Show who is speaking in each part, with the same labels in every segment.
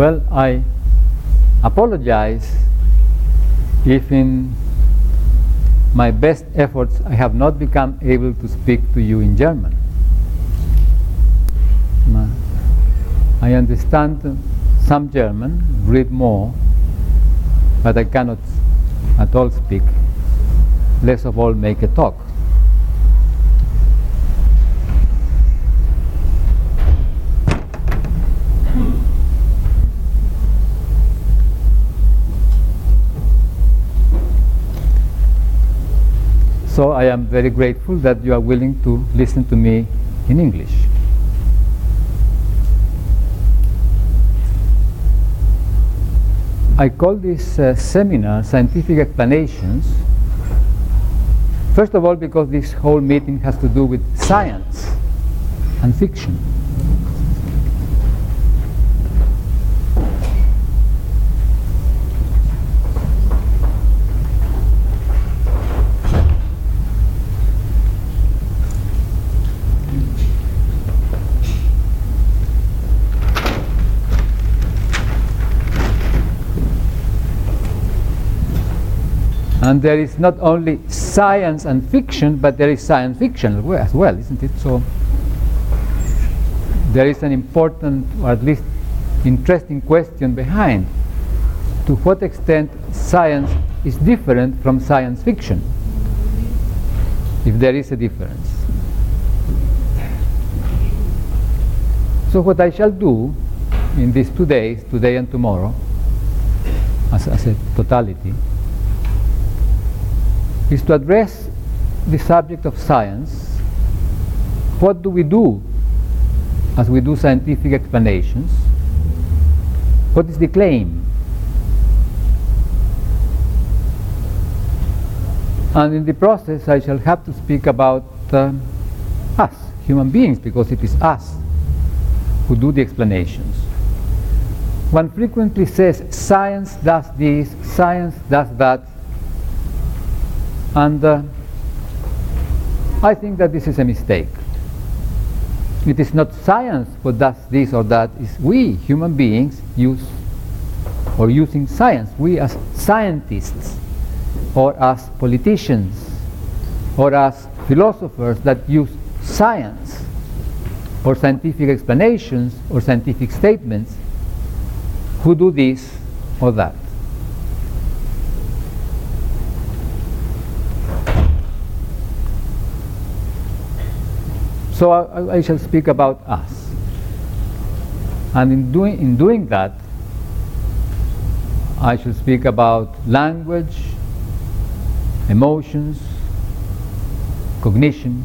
Speaker 1: Well, I apologize if in my best efforts I have not become able to speak to you in German. I understand some German, read more, but I cannot at all speak, less of all make a talk. So I am very grateful that you are willing to listen to me in English. I call this uh, seminar Scientific Explanations. First of all, because this whole meeting has to do with science and fiction. And there is not only science and fiction, but there is science fiction as well, isn't it? So there is an important, or at least interesting question behind to what extent science is different from science fiction, if there is a difference. So what I shall do in these two days, today and tomorrow, as, as a totality, is to address the subject of science. What do we do as we do scientific explanations? What is the claim? And in the process, I shall have to speak about uh, us, human beings, because it is us who do the explanations. One frequently says science does this, science does that, and uh, I think that this is a mistake. It is not science what does this or that, it's we, human beings, use or using science. We as scientists or as politicians or as philosophers that use science or scientific explanations or scientific statements who do this or that. So I, I, shall speak about us. And in doing, in doing that, I shall speak about language, emotions, cognition.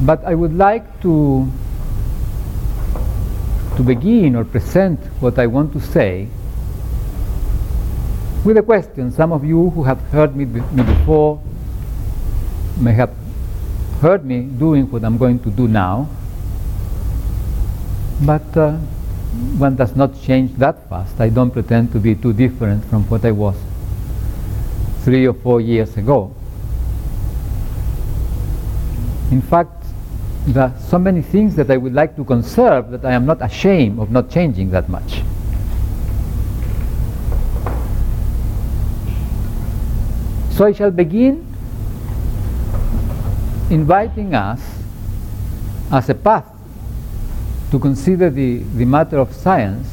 Speaker 1: But I would like to, to begin or present what I want to say with a question. Some of you who have heard me, me before may have heard me doing what I'm going to do now, but uh, one does not change that fast. I don't pretend to be too different from what I was three or four years ago. In fact, there are so many things that I would like to conserve that I am not ashamed of not changing that much. So I shall begin inviting us as a path to consider the, the matter of science,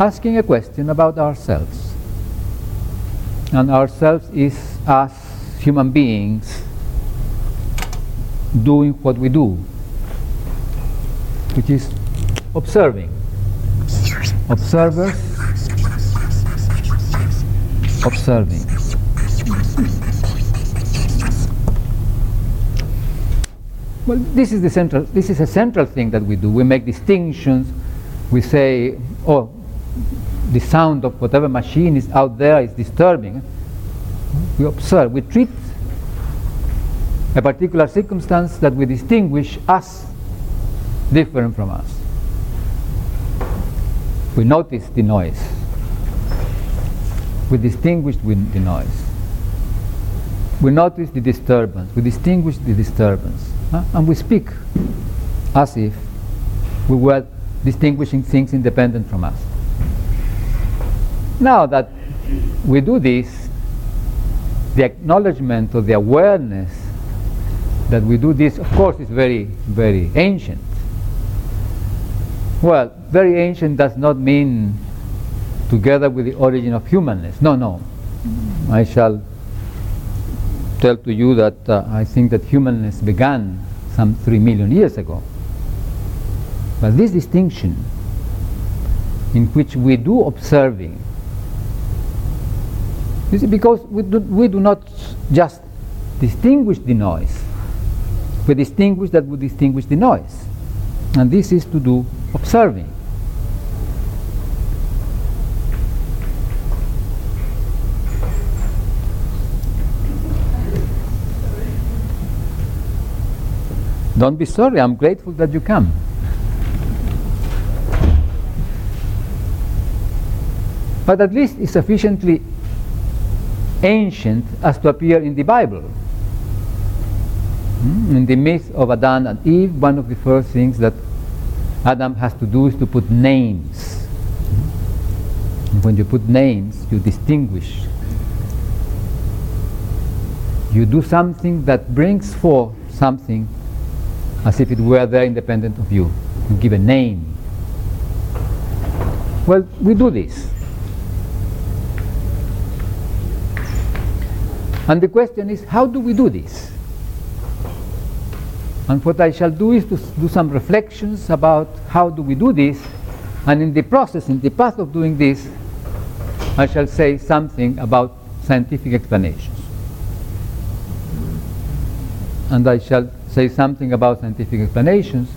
Speaker 1: asking a question about ourselves. And ourselves is us human beings doing what we do, which is observing. Observers, observing. Well, this is the central. This is a central thing that we do. We make distinctions. We say, "Oh, the sound of whatever machine is out there is disturbing." We observe. We treat a particular circumstance that we distinguish us different from us. We notice the noise. We distinguish the noise. we notice the disturbance, we distinguish the disturbance, huh? and we speak as if we were distinguishing things independent from us. Now that we do this, the acknowledgement or the awareness that we do this, of course, is very, very ancient. Well, very ancient does not mean together with the origin of humanness. No, no. I shall tell to you that uh, I think that humanness began some three million years ago. But this distinction, in which we do observing, you see, because we do, we do not just distinguish the noise, we distinguish that we distinguish the noise. And this is to do observing. Don't be sorry, I'm grateful that you come. But at least it's sufficiently ancient as to appear in the Bible. Hmm? In the myth of Adam and Eve, one of the first things that Adam has to do is to put names. When you put names, you distinguish. You do something that brings forth something as if it were there independent of you. You give a name. Well, we do this. And the question is, how do we do this? And what I shall do is to do some reflections about how do we do this, and in the process, in the path of doing this, I shall say something about scientific explanations. And I shall say something about scientific explanations,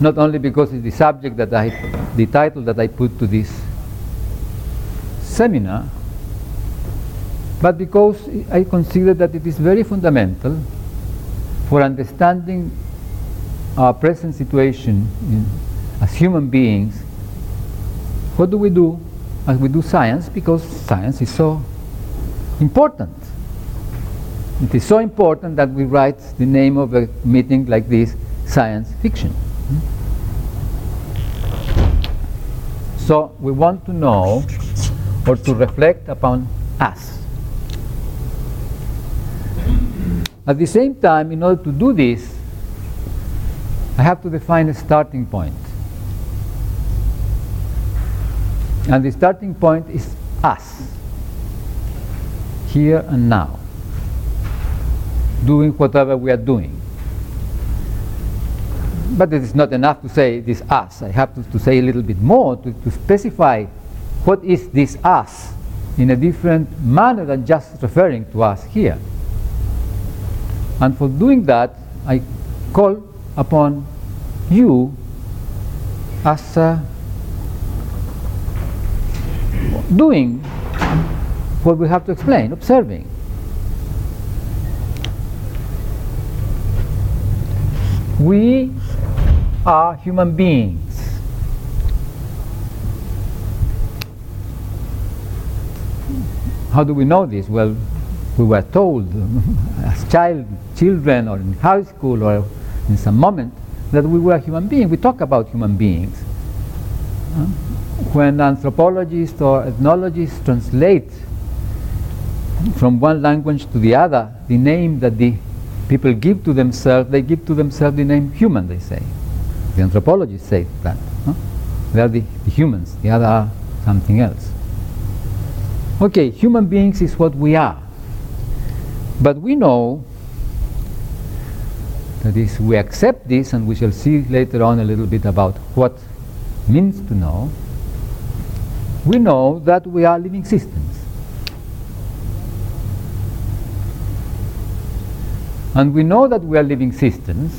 Speaker 1: not only because it's the subject that I, the title that I put to this seminar, but because I consider that it is very fundamental for understanding our present situation in, as human beings. What do we do as we do science? Because science is so important. It is so important that we write the name of a meeting like this, science fiction. So we want to know or to reflect upon us. At the same time, in order to do this, I have to define a starting point. And the starting point is us, here and now doing whatever we are doing. But it is not enough to say this us. I have to, to say a little bit more to, to specify what is this us in a different manner than just referring to us here. And for doing that, I call upon you as uh, doing what we have to explain, observing. We are human beings. How do we know this? Well, we were told as child, children or in high school or in some moment that we were human beings. We talk about human beings. When anthropologists or ethnologists translate from one language to the other the name that the people give to themselves, they give to themselves the name human, they say. The anthropologists say that. Huh? They are the, the humans, the other are something else. Okay, human beings is what we are. But we know that is, we accept this, and we shall see later on a little bit about what means to know. We know that we are living systems. And we know that we are living systems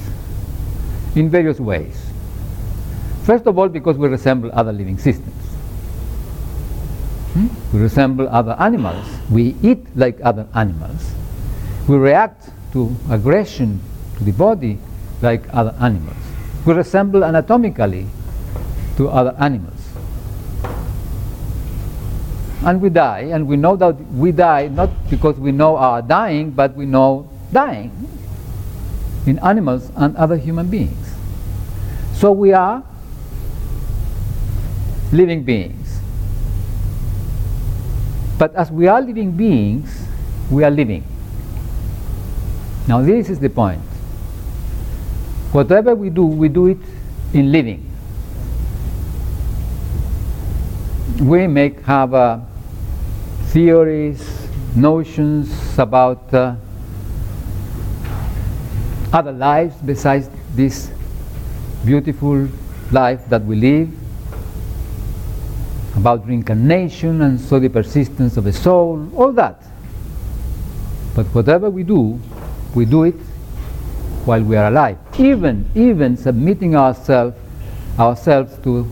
Speaker 1: in various ways. First of all, because we resemble other living systems. Hmm? We resemble other animals. We eat like other animals. We react to aggression to the body like other animals. We resemble anatomically to other animals. and we die, and we know that we die not because we know our dying, but we know dying in animals and other human beings. So we are living beings. But as we are living beings, we are living. Now, this is the point. Whatever we do, we do it in living. We may have uh, theories, notions about uh, other lives besides this beautiful life that we live, about reincarnation and so the persistence of the soul, all that. But whatever we do, we do it while we are alive. Even even submitting ourselves ourselves to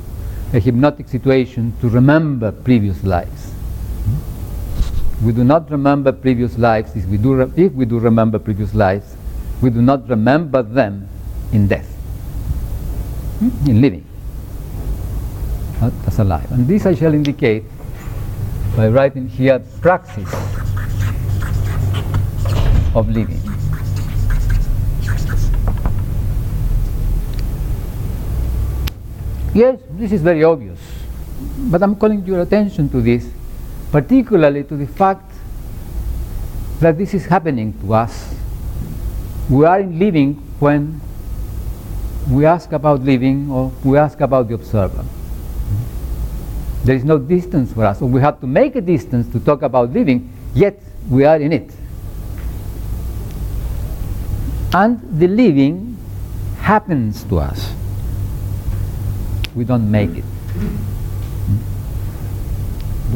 Speaker 1: a hypnotic situation to remember previous lives. We do not remember previous lives. If we do, if we do remember previous lives, we do not remember them in death, hmm? in living, not as alive. And this I shall indicate by writing here praxis of living. Yes, this is very obvious, but I'm calling your attention to this, particularly to the fact that this is happening to us we are in living when we ask about living or we ask about the observer. There is no distance for us, or we have to make a distance to talk about living, yet we are in it. And the living happens to us. We don't make it.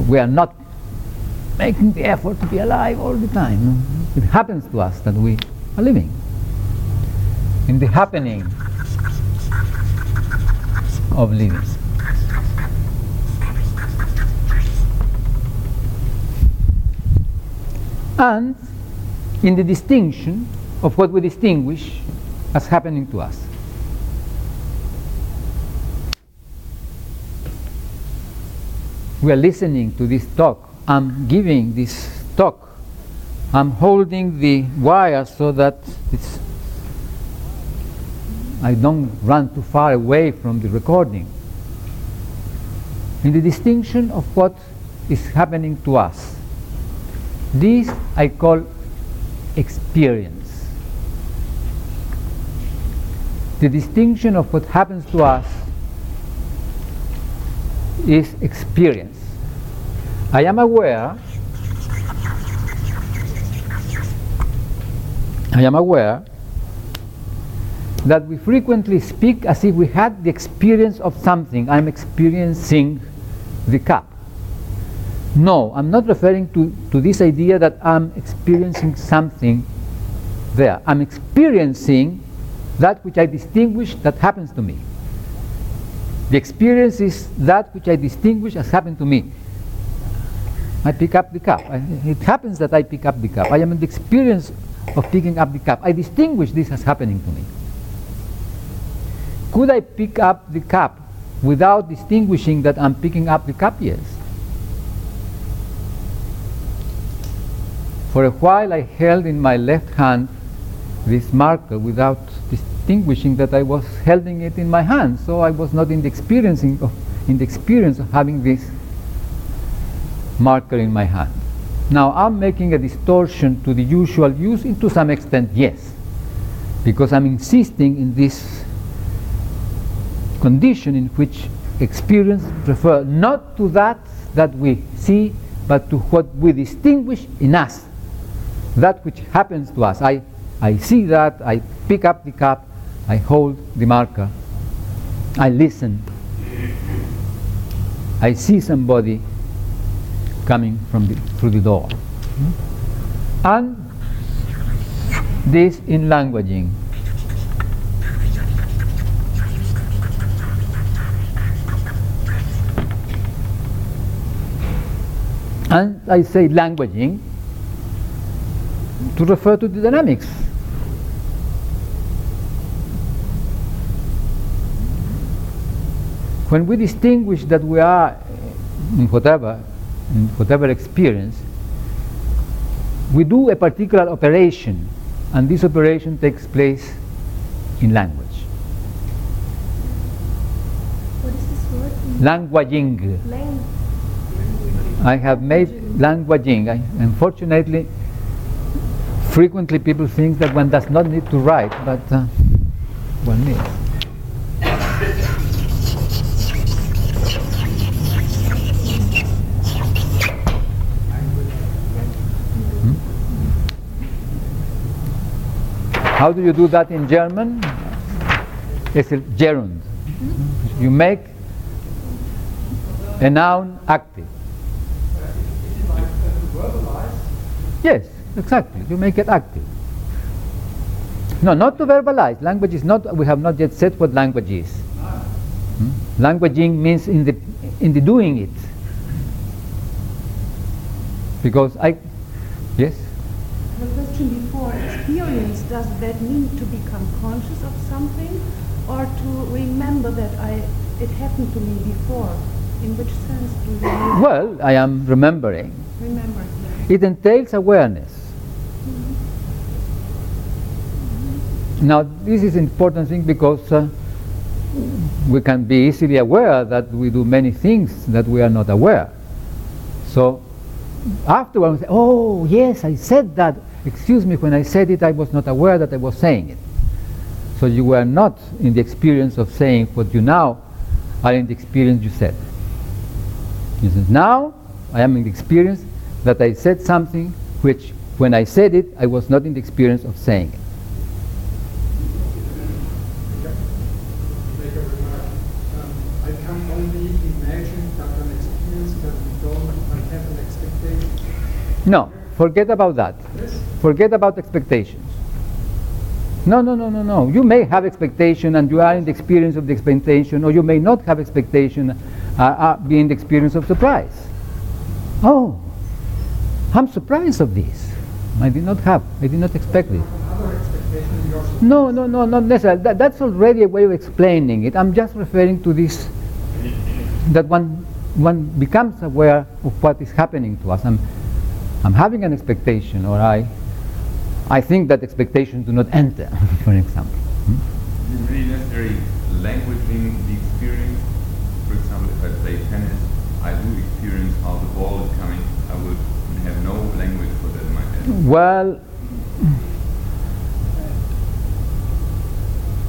Speaker 1: We are not making the effort to be alive all the time. It happens to us that we are living in the happening of living. And in the distinction of what we distinguish as happening to us. We are listening to this talk. I'm giving this talk. I'm holding the wire so that it's I don't run too far away from the recording. In the distinction of what is happening to us, this I call experience. The distinction of what happens to us is experience. I am aware I am aware that we frequently speak as if we had the experience of something. I'm experiencing the cup. No, I'm not referring to, to this idea that I'm experiencing something there. I'm experiencing that which I distinguish that happens to me. The experience is that which I distinguish as happened to me. I pick up the cup. I, it happens that I pick up the cup. I am in the experience of picking up the cup. I distinguish this as happening to me. Could I pick up the cup without distinguishing that I'm picking up the cup? Yes. For a while I held in my left hand this marker without distinguishing that I was holding it in my hand, so I was not in the experiencing of in the experience of having this marker in my hand. Now I'm making a distortion to the usual use, and to some extent, yes, because I'm insisting in this condition in which experience refer not to that that we see, but to what we distinguish in us, that which happens to us. I, I see that, I pick up the cup, I hold the marker, I listen, I see somebody coming from the, through the door. And this in languaging. And I say languaging to refer to the dynamics. When we distinguish that we are in whatever in whatever experience, we do a particular operation, and this operation takes place in language.
Speaker 2: What is this word?
Speaker 1: Languaging.
Speaker 2: Lang-
Speaker 1: I have made languaging. I, unfortunately, frequently people think that one does not need to write, but uh, one needs. Hmm? How do you do that in German? It's a gerund. You make a noun active. Yes, exactly. You make it active. No, not to verbalize. Language is not. We have not yet said what language is. Hmm? Languaging means in the in the doing it. Because I, yes.
Speaker 3: The question before, experience, does that mean to become conscious of something or to remember that I, it happened to me before? In which sense do you
Speaker 1: Well, I am remembering.
Speaker 3: remember?
Speaker 1: It entails awareness. Now, this is an important thing because uh, we can be easily aware that we do many things that we are not aware. So, afterwards, oh, yes, I said that. Excuse me, when I said it, I was not aware that I was saying it. So, you were not in the experience of saying what you now are in the experience you said. He says, now I am in the experience that I said something which, when I said it, I was not in the experience of saying it. No, forget about that.
Speaker 4: Yes?
Speaker 1: Forget about expectations. No, no, no, no, no. You may have expectation and you are in the experience of the expectation, or you may not have expectation, uh, uh, be in the experience of surprise. Oh, I'm surprised of this. I did not have, I did not expect this. No, no, no, not necessarily. That, that's already a way of explaining it. I'm just referring to this that one one becomes aware of what is happening to us. I'm, I'm having an expectation, or I, I think that expectations do not enter, for example. Hmm?
Speaker 5: Really necessary languaging the experience? For example, if I play tennis, I do experience how the ball is coming. I would have no language for that.
Speaker 1: Well,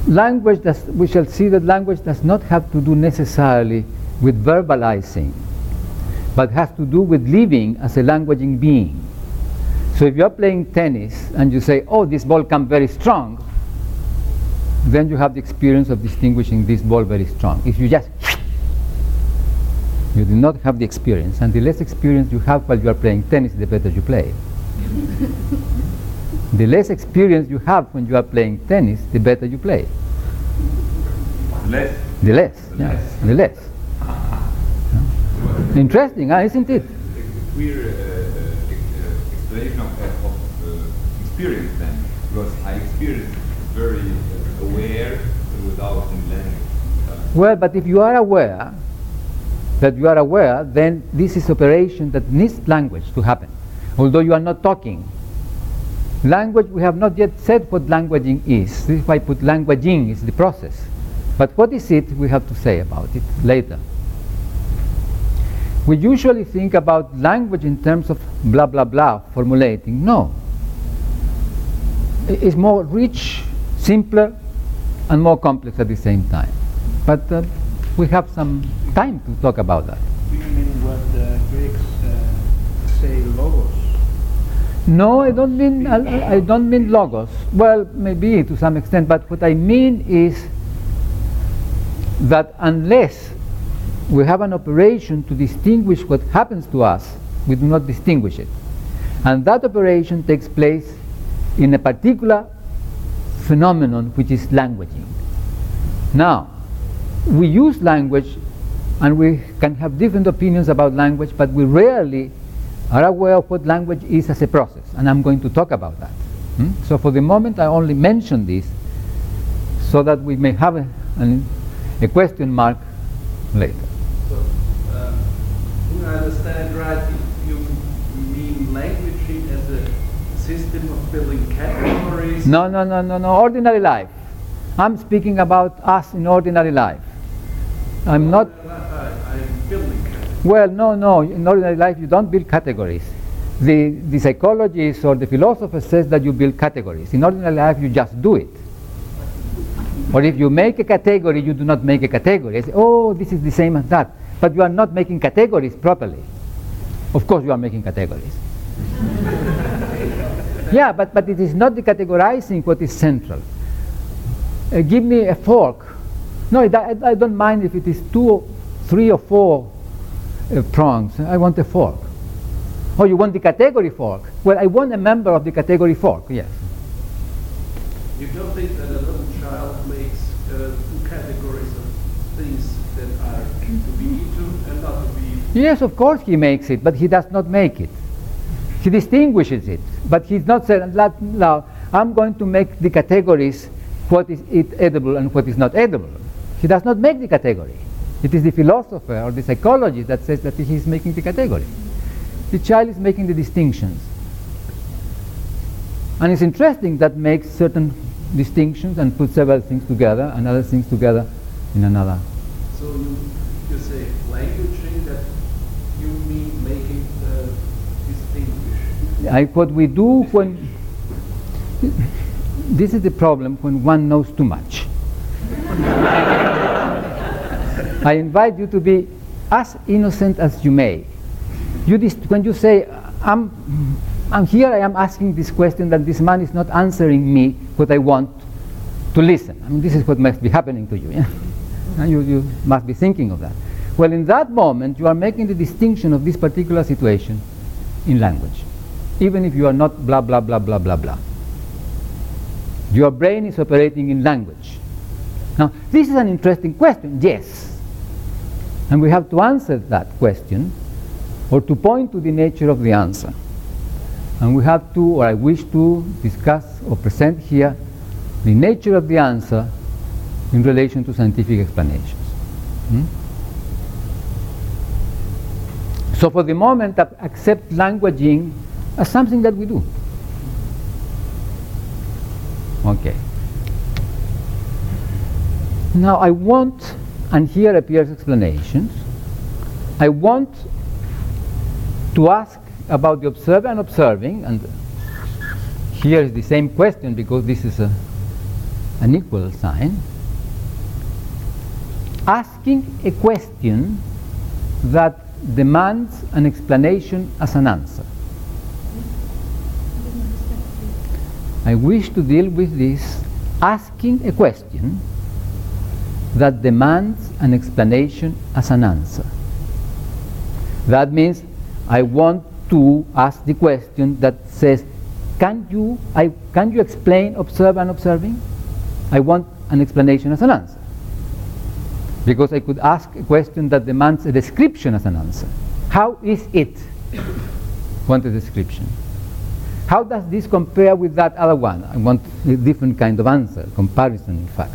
Speaker 1: language does, we shall see that language does not have to do necessarily with verbalizing, but has to do with living as a languaging being. So if you're playing tennis and you say, oh, this ball comes very strong, then you have the experience of distinguishing this ball very strong. If you just you do not have the experience, and the less experience you have while you are playing tennis, the better you play. the less experience you have when you are playing tennis, the better you play.
Speaker 5: Less.
Speaker 1: The less,
Speaker 5: The
Speaker 1: yeah,
Speaker 5: less.
Speaker 1: the less. Interesting, huh, isn't it?
Speaker 5: A clear uh, uh, uh, explanation of, uh, of uh, experience then, because I experience very uh, aware without any language. Uh,
Speaker 1: Well, but if you are aware that you are aware, then this is operation that needs language to happen, although you are not talking. Language, we have not yet said what languaging is. This is why I put languaging is the process. But what is it, we have to say about it later. We usually think about language in terms of blah blah blah formulating. No. It's more rich, simpler, and more complex at the same time. But uh, we have some time to talk about that.
Speaker 6: Do you mean what the Greeks uh, say logos?
Speaker 1: No, I don't mean I, I- I don't mean logos. Well, maybe to some extent, but what I mean is that unless we have an operation to distinguish what happens to us, we do not distinguish it. And that operation takes place in a particular phenomenon which is languaging. Now, we use language and we can have different opinions about language, but we rarely are aware of what language is as a process, and I'm going to talk about that. Hmm? So, for the moment, I only mention this so that we may have a, an, a question mark later.
Speaker 7: So, um, who
Speaker 6: I understand right, you mean language as a system of building categories?
Speaker 1: No, no, no, no, no. Ordinary life. I'm speaking about us in ordinary life. I'm not. Well, no, no. In ordinary life, you don't build categories. The, the psychologist or the philosopher says that you build categories. In ordinary life, you just do it. Or if you make a category, you do not make a category. Say, oh, this is the same as that. But you are not making categories properly. Of course, you are making categories. yeah, but, but it is not the categorizing what is central. Uh, give me a fork. No, I, I, don't mind if it is two, three, or four uh, prongs. I want a fork. Oh, you want the category fork? Well, I want a member of the category fork, yes.
Speaker 6: You don't think that a little child makes uh, two categories of things that are to be eaten and not to be eaten?
Speaker 1: Yes, of course he makes it, but he does not make it. He distinguishes it, but he's not saying, now, I'm going to make the categories what is it edible and what is not edible. He does not make the category. It is the philosopher or the psychologist that says that he is making the category. The child is making the distinctions. And it's interesting that makes certain distinctions and puts several things together and other things together in another.
Speaker 6: So you, you say languaging that you mean making the distinguish.
Speaker 1: I, what we do when this is the problem when one knows too much. I invite you to be as innocent as you may. You when you say, I'm, I'm here, I am asking this question that this man is not answering me what I want to listen. I mean, this is what must be happening to you. Yeah? And you, you must be thinking of that. Well, in that moment, you are making the distinction of this particular situation in language, even if you are not blah, blah, blah, blah, blah, blah. Your brain is operating in language. Now, this is an interesting question, yes. And we have to answer that question or to point to the nature of the answer. And we have to, or I wish to, discuss or present here the nature of the answer in relation to scientific explanations. Hmm? So for the moment, ap- accept languaging as something that we do. Okay. Now I want, and here appears explanations, I want to ask about the observer and observing, and here is the same question because this is a, an equal sign. Asking a question that demands an explanation as an answer. I wish to deal with this asking a question that demands an explanation as an answer. That means I want to ask the question that says, can you, I, can you explain observe and observing? I want an explanation as an answer. Because I could ask a question that demands a description as an answer. How is it? Want a description. How does this compare with that other one? I want a different kind of answer, comparison in fact.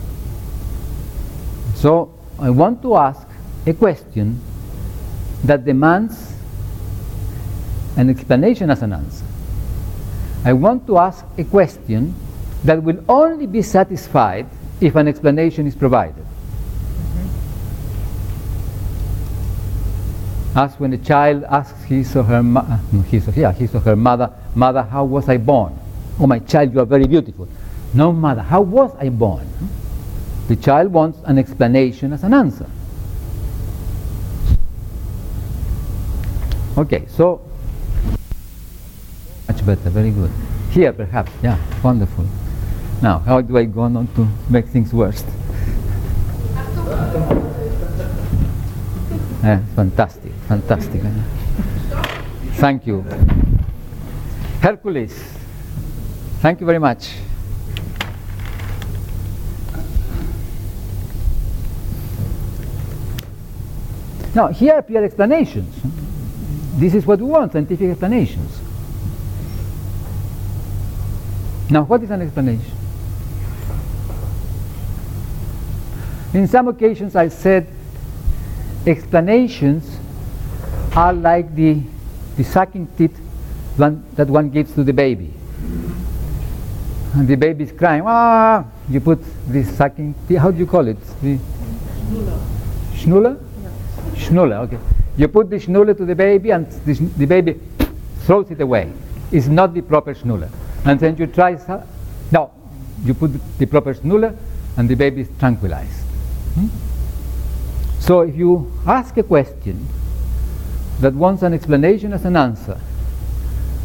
Speaker 1: So I want to ask a question that demands an explanation as an answer. I want to ask a question that will only be satisfied if an explanation is provided. Mm-hmm. As when a child asks his or her, mo- his or, yeah, his or her mother, Mother, how was I born? Oh, my child, you are very beautiful. No, mother, how was I born? The child wants an explanation as an answer. Okay, so much better, very good. Here, perhaps, yeah, wonderful. Now, how do I go on to make things worse? Eh, fantastic, fantastic. Thank you. Hercules, thank you very much. Now, here appear explanations. This is what we want, scientific explanations. Now, what is an explanation? In some occasions, I said explanations are like the, the sucking teeth one, that one gives to the baby. And the baby is crying, ah! You put this sucking teeth, how do you call it? The schnuller? Schnuller, okay. You put the schnuller to the baby and the, the baby throws it away. It's not the proper schnuller. And then you try, so- no, you put the proper schnuller and the baby is tranquilized. Hmm? So if you ask a question that wants an explanation as an answer,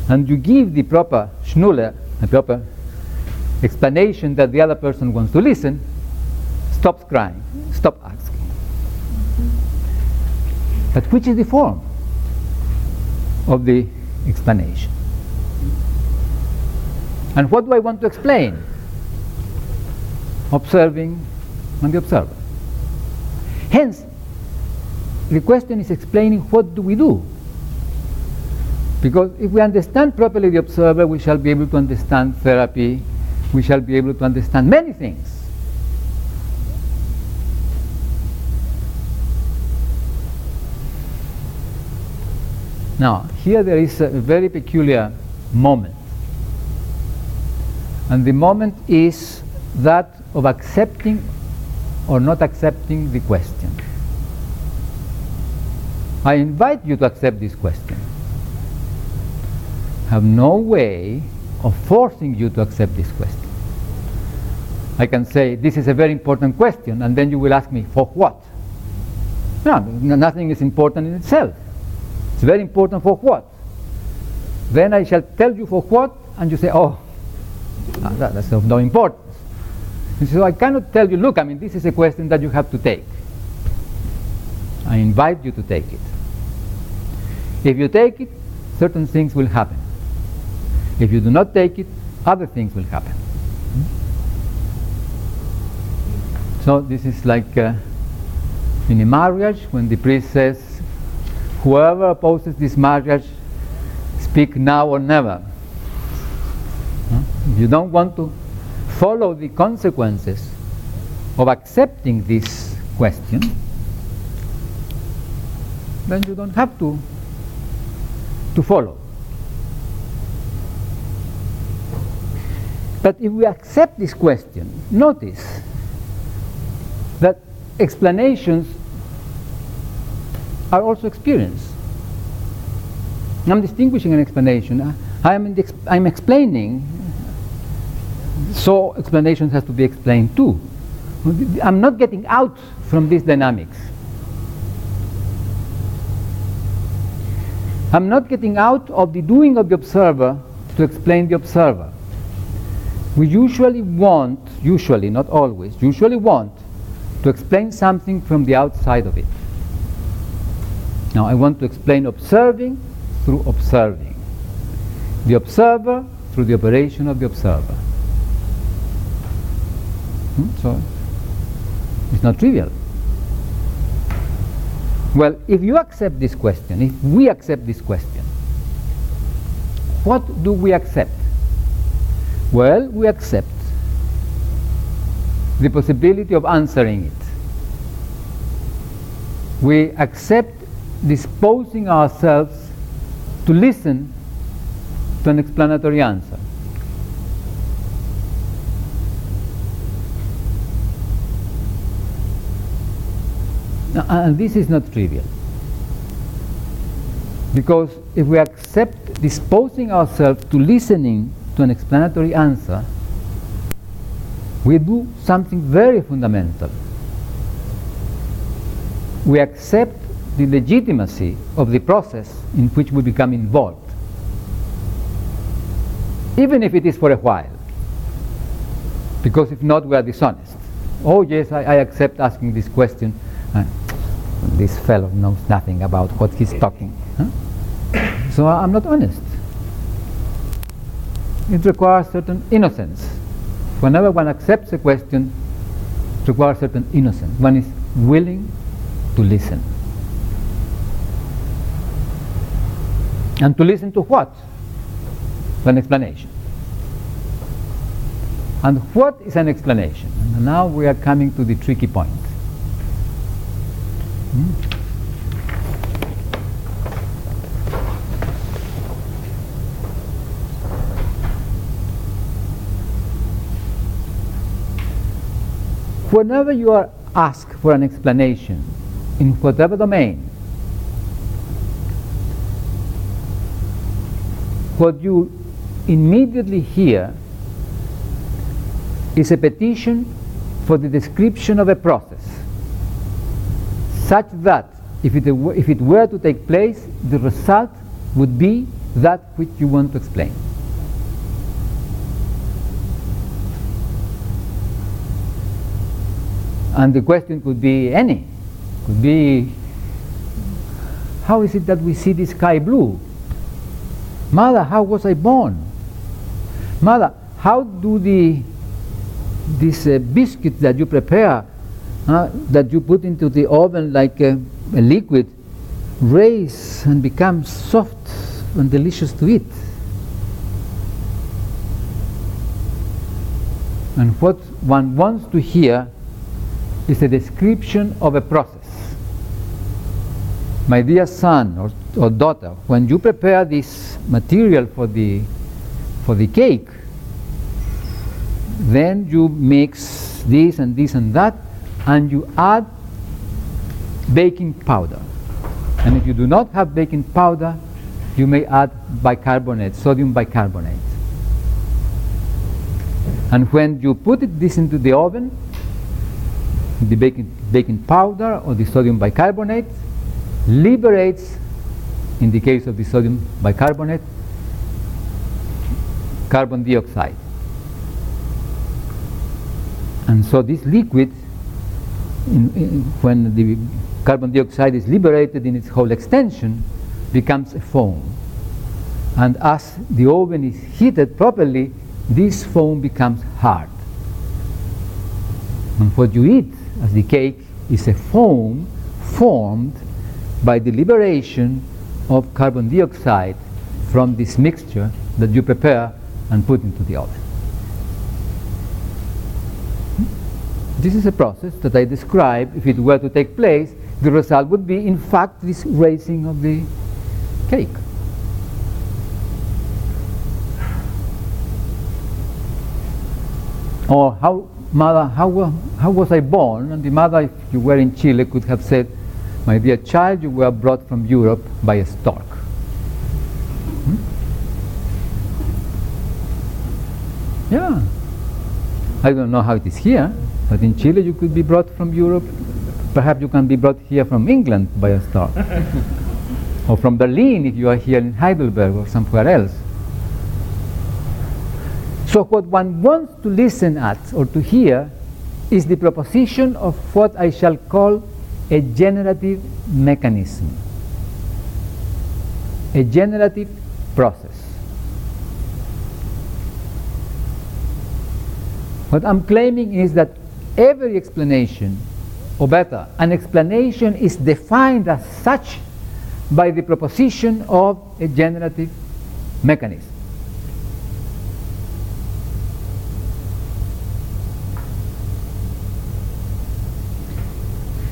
Speaker 1: and you give the proper schnuller, the proper explanation that the other person wants to listen, stops crying, stop asking. But which is the form of the explanation? And what do I want to explain? Observing and the observer. Hence, the question is explaining what do we do? Because if we understand properly the observer, we shall be able to understand therapy, we shall be able to understand many things. Now, here there is a very peculiar moment. And the moment is that of accepting or not accepting the question. I invite you to accept this question. I have no way of forcing you to accept this question. I can say, This is a very important question, and then you will ask me, For what? No, nothing is important in itself. It's very important for what? Then I shall tell you for what, and you say, Oh, ah, that- that's of no importance. And so I cannot tell you, look, I mean, this is a question that you have to take. I invite you to take it. If you take it, certain things will happen. If you do not take it, other things will happen. So this is like uh, in a marriage when the priest says, whoever opposes this marriage, speak now or never. If you don't want to follow the consequences of accepting this question, then you don't have to to follow. But if we accept this question, notice that explanations are also experience. I'm distinguishing an explanation. I- I am I'm explaining, so explanations have to be explained too. I'm not getting out from these dynamics. I'm not getting out of the doing of the observer to explain the observer. We usually want, usually, not always, usually want to explain something from the outside of it. Now, I want to explain observing through observing, the observer through the operation of the observer. Hmm? So, it's not trivial. Well, if you accept this question, if we accept this question, what do we accept? Well, we accept the possibility of answering it. We accept disposing ourselves to listen to an explanatory answer. Now, uh, and this is not trivial. Because if we accept disposing ourselves to listening to an explanatory answer, we do something very fundamental. We accept the legitimacy of the process in which we become involved, even if it is for a while. Because if not, we are dishonest. Oh, yes, I, I accept asking this question. Uh, this fellow knows nothing about what he's talking. huh? So I'm not honest. It requires certain innocence. Whenever one accepts a question, it requires certain innocence. One is willing to listen. And to listen to what? An explanation. And what is an explanation? And now we are coming to the tricky point. Hmm? whenever you are asked for an explanation in whatever domain, what you immediately hear is a petition for the description of a process such that if it, were- if it were to take place, the result would be that which you want to explain. And the question could be any. Could be, how is it that we see the sky blue? Mother, how was I born? Mother, how do the these uh, biscuits that you prepare, uh, that you put into the oven like a, a liquid, raise and become soft and delicious to eat? And what one wants to hear is a description of a process. My dear son or, or daughter, when you prepare this material for the, for the cake, then you mix this and this and that, and you add baking powder. And if you do not have baking powder, you may add bicarbonate, sodium bicarbonate. And when you put it, this into the oven, the baking, baking powder or the sodium bicarbonate liberates, in the case of the sodium bicarbonate, carbon dioxide. And so this liquid, in, in, when the carbon dioxide is liberated in its whole extension, becomes a foam. And as the oven is heated properly, this foam becomes hard. And what you eat as the cake is a foam formed by the liberation of carbon dioxide from this mixture that you prepare and put into the oven. This is a process that I describe. If it were to take place, the result would be, in fact, this raising of the cake. Or how, mother, how, how was I born? And the mother, if you were in Chile, could have said, my dear child, you were brought from Europe by a stork. Hmm? Yeah. I don't know how it is here, but in Chile you could be brought from Europe. Perhaps you can be brought here from England by a stork. or from Berlin if you are here in Heidelberg or somewhere else. So what one wants to listen at or to hear is the proposition of what I shall call a generative mechanism, a generative process. What I'm claiming is that every explanation, or better, an explanation is defined as such by the proposition of a generative mechanism.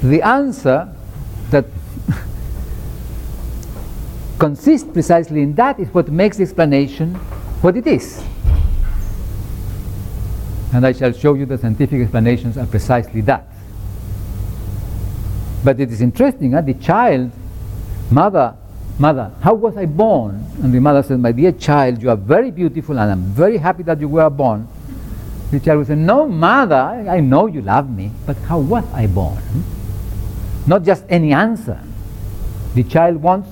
Speaker 1: The answer that consists precisely in that is what makes the explanation what it is. And I shall show you the scientific explanations are precisely that. But it is interesting, huh? the child, mother, mother, how was I born? And the mother said, my dear child, you are very beautiful and I'm very happy that you were born. The child would say, no, mother, I know you love me, but how was I born? Not just any answer. The child wants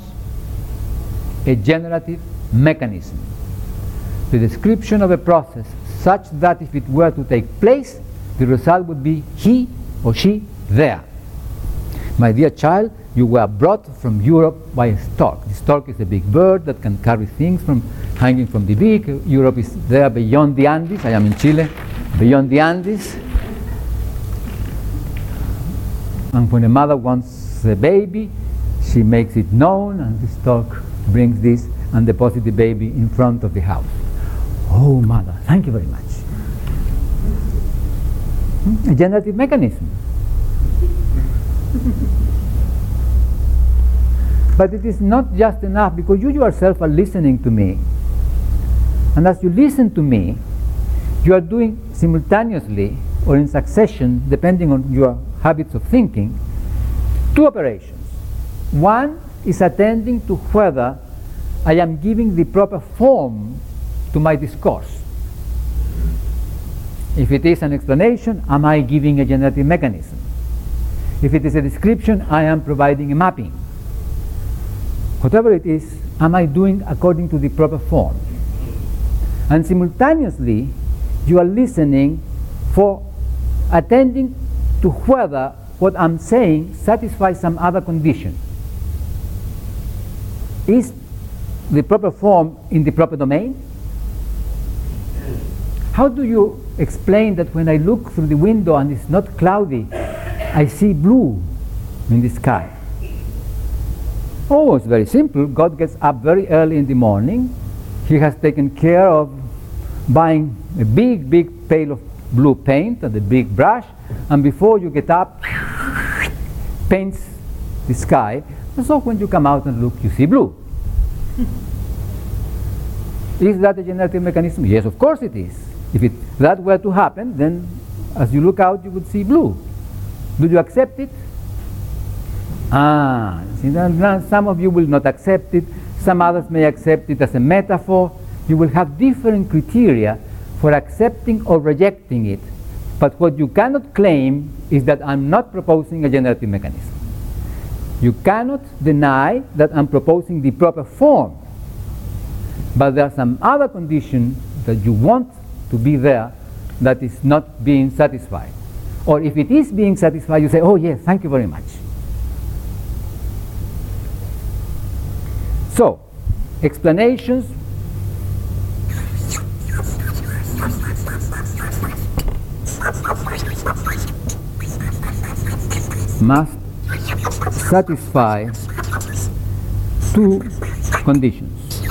Speaker 1: a generative mechanism, the description of a process such that if it were to take place, the result would be he or she there. My dear child, you were brought from Europe by a stork. The stork is a big bird that can carry things from hanging from the beak. Europe is there beyond the Andes. I am in Chile, beyond the Andes. And when a mother wants a baby, she makes it known, and the dog brings this and deposits the baby in front of the house. Oh, mother, thank you very much. Hmm, A generative mechanism. but it is not just enough because you yourself are listening to me. And as you listen to me, you are doing simultaneously or in succession, depending on your habits of thinking, two operations. One is attending to whether I am giving the proper form to my discourse. If it is an explanation, am I giving a generative mechanism? If it is a description, I am providing a mapping. Whatever it is, am I doing according to the proper form? And simultaneously, you are listening for attending to whether what I'm saying satisfies some other condition. Is the proper form in the proper domain? How do you explain that when I look through the window and it's not cloudy, I see blue in the sky? Oh, it's very simple. God gets up very early in the morning. He has taken care of buying a big, big pail of blue paint and a big brush, and before you get up, paints the sky. And so when you come out and look, you see blue. is that a generative mechanism? Yes, of course it is. If it, that were to happen, then as you look out, you would see blue. Do you accept it? Ah, see, some of you will not accept it. Some others may accept it as a metaphor. You will have different criteria for accepting or rejecting it. But what you cannot claim is that I'm not proposing a generative mechanism. You cannot deny that I'm proposing the proper form. But there are some other conditions that you want to be there that is not being satisfied. Or if it is being satisfied, you say, oh, yes, thank you very much. So, explanations must satisfy two conditions.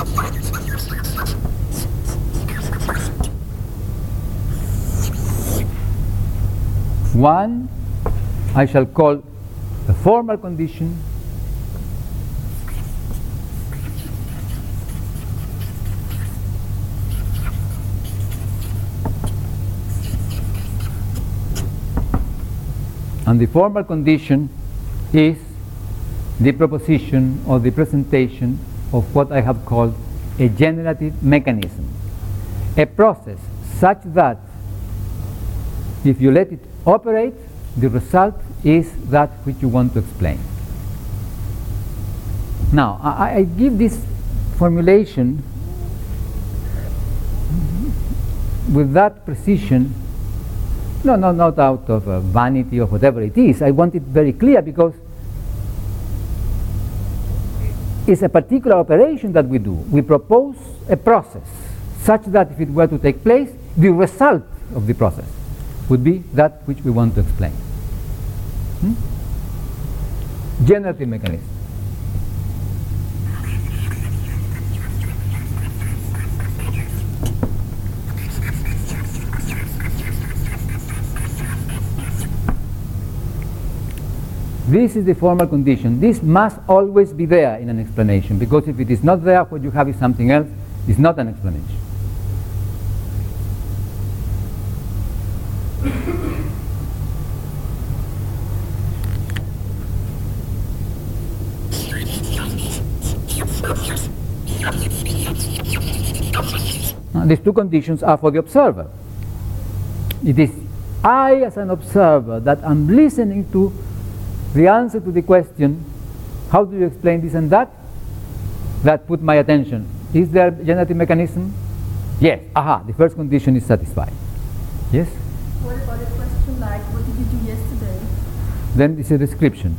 Speaker 1: One I shall call a formal condition And the formal condition is the proposition or the presentation of what I have called a generative mechanism. A process such that if you let it operate, the result is that which you want to explain. Now, I, I give this formulation with that precision no, no, not out of uh, vanity or whatever it is. I want it very clear because it's a particular operation that we do. We propose a process such that if it were to take place, the result of the process would be that which we want to explain. Hmm? Generative mechanism. This is the formal condition. This must always be there in an explanation because if it is not there, what you have is something else. It's not an explanation. Now, these two conditions are for the observer. It is I, as an observer, that I'm listening to the answer to the question, how do you explain this and that, that put my attention. Is there a generative mechanism? Yes. Aha, the first condition is satisfied. Yes?
Speaker 2: What about a question like, what did you do yesterday?
Speaker 1: Then it's a description.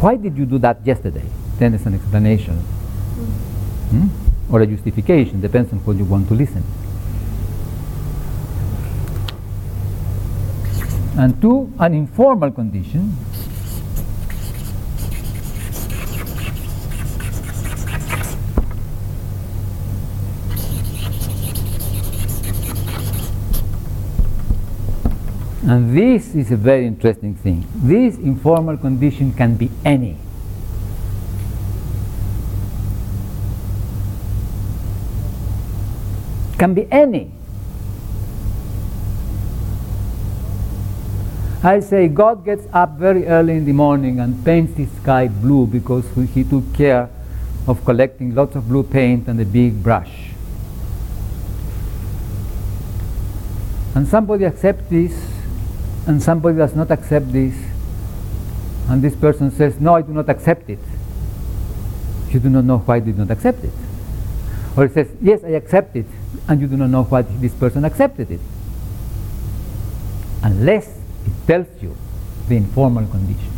Speaker 1: Why did you do that yesterday? Then it's an explanation. Hmm? Or a justification, depends on what you want to listen. And two, an informal condition And this is a very interesting thing. This informal condition can be any. Can be any. I say God gets up very early in the morning and paints the sky blue because he took care of collecting lots of blue paint and a big brush. And somebody accepts this, and somebody does not accept this, and this person says, No, I do not accept it. You do not know why you do not accept it. Or it says, Yes, I accept it, and you do not know why this person accepted it. Unless tells you the informal condition.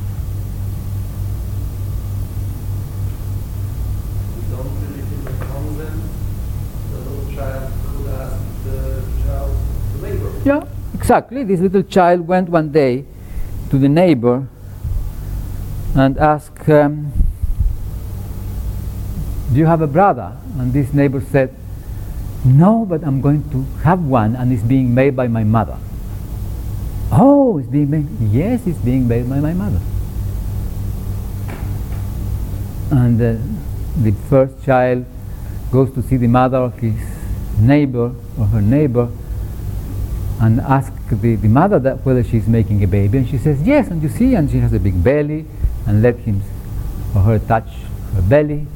Speaker 6: We don't believe in the consent. The little child could ask the child, the neighbor.
Speaker 1: Yeah, exactly. This little child went one day to the neighbor and asked, um, Do you have a brother? And this neighbor said, No, but I'm going to have one and it's being made by my mother. Oh, it's being made? Yes, it's being made by my mother. And uh, the first child goes to see the mother of his neighbor or her neighbor and ask the, the mother that whether she's making a baby and she says yes and you see and she has a big belly and let him or her touch her belly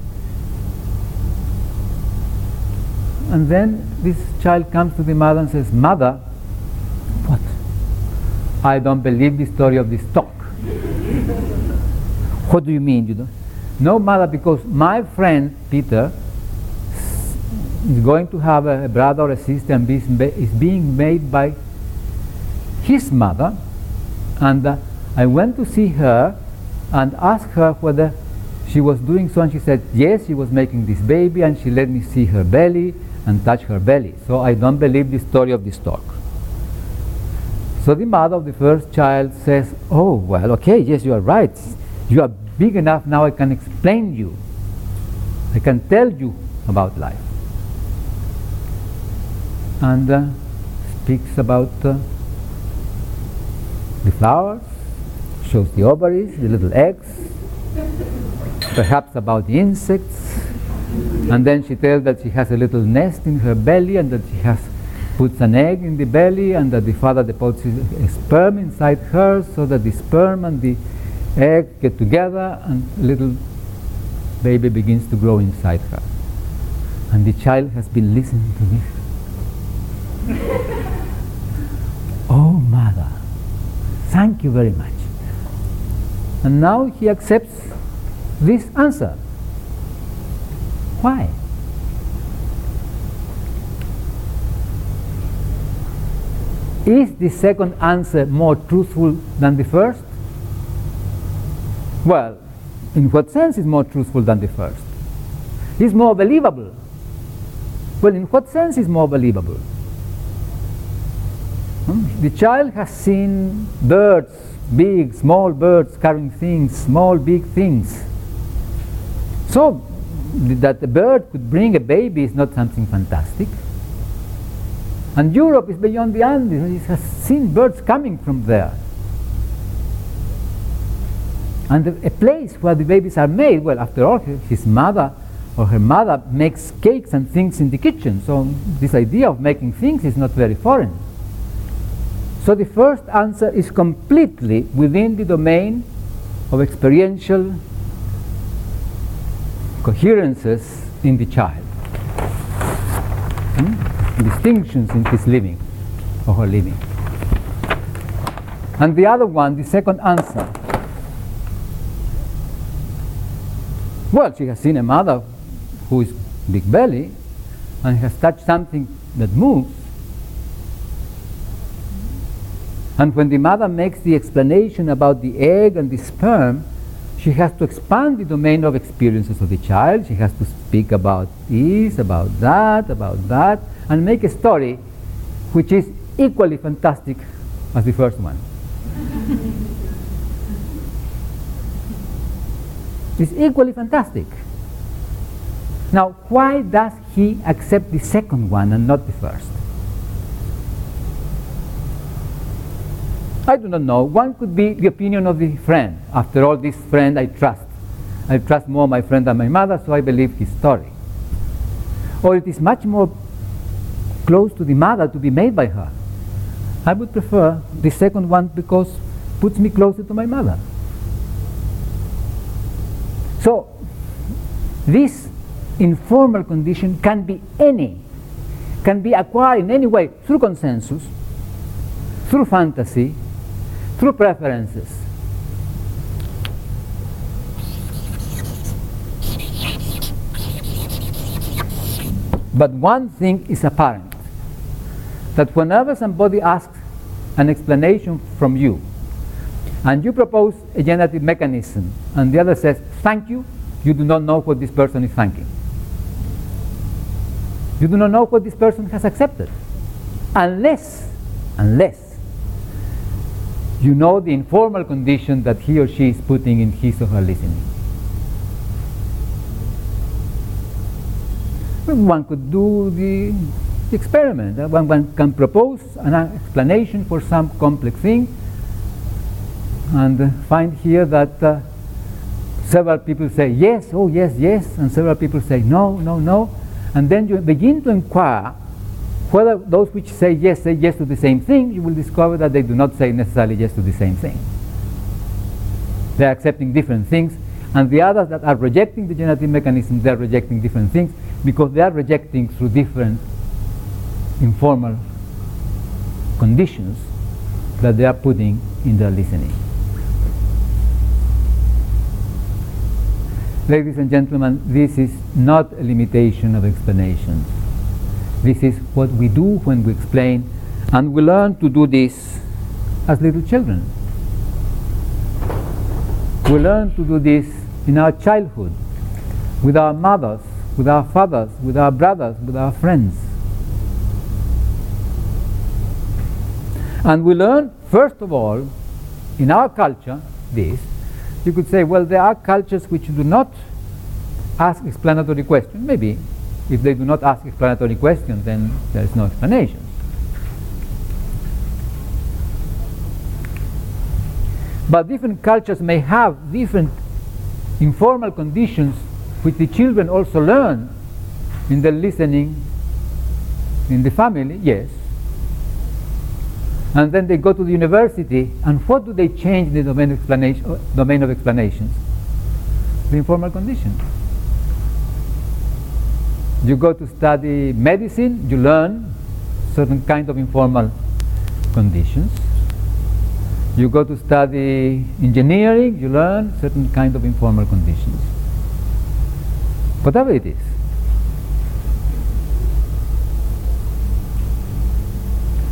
Speaker 1: and then this child comes to the mother and says mother i don't believe the story of this talk. What do you mean you don't? No mother because my friend peter is going to have a, brother or a sister and is being made by his mother. And uh, I went to see her and asked her whether she was doing so and she said yes she was making this baby and she let me see her belly and touch her belly. So I don't believe the story of this talk so the mother of the first child says oh well okay yes you are right. You are big enough now I can explain you. I can tell you about life. And uh, speaks about uh, the flowers, shows the ovaries, the little eggs, perhaps about the insects, and then she tells that she has a little nest in her belly and that she has puts an egg in the belly and that the father deposits a sperm inside her so that the sperm and the egg get together and little baby begins to grow inside her. And the child has been listening to this oh, mother, thank you very much. And now he accepts this answer. Why? Is the second answer more truthful than the first? Well, in what sense is more truthful than the first? Is more believable. Well, in what sense is more believable? Hmm? The child has seen birds, big, small birds carrying things, small, big things. So, that a bird could bring a baby is not something fantastic. And Europe is beyond the Andes. It has seen birds coming from there. And a place where the babies are made, well, after all, his mother or her mother makes cakes and things in the kitchen. So this idea of making things is not very foreign. So the first answer is completely within the domain of experiential coherences in the child. Hmm? Distinctions in his living or her living. And the other one, the second answer. Well, she has seen a mother who is big belly and has touched something that moves And when the mother makes the explanation about the egg and the sperm, she has to expand the domain of experiences of the child. She has to speak about this, about that, about that, and make a story which is equally fantastic as the first one. it's equally fantastic. Now, why does he accept the second one and not the first? I do not know. One could be the opinion of the friend. After all, this friend I trust. I trust more my friend than my mother, so I believe his story. Or it is much more close to the mother to be made by her. I would prefer the second one because puts me closer to my mother. So, this informal condition can be any, can be acquired in any way through consensus, through fantasy, through preferences. But one thing is apparent that whenever somebody asks an explanation from you, and you propose a generative mechanism, and the other says, Thank you, you do not know what this person is thanking. You do not know what this person has accepted. Unless, unless you know the informal condition that he or she is putting in his or her listening. One could do the experiment. Uh, One, one can propose an explanation for some complex thing and uh, find here that uh, several people say yes, oh yes, yes, and several people say no, no, no. And then you begin to inquire whether those which say yes say yes to the same thing, you will discover that they do not say necessarily yes to the same thing. They are accepting different things, and the others that are rejecting the generative mechanism, they are rejecting different things because they are rejecting through different informal conditions that they are putting in their listening. Ladies and gentlemen, this is not a limitation of explanation. This is what we do when we explain, and we learn to do this as little children. We learn to do this in our childhood, with our mothers, with our fathers, with our brothers, with our friends. And we learn, first of all, in our culture, this. You could say, well, there are cultures which do not ask explanatory questions. Maybe if they do not ask explanatory questions, then there is no explanation. But different cultures may have different informal conditions which the children also learn in the listening in the family, yes. And then they go to the university, and what do they change in the domain of, explanation, uh, domain of explanations? The informal condition. You go to study medicine, you learn certain kind of informal conditions. You go to study engineering, you learn certain kind of informal conditions. Whatever it is.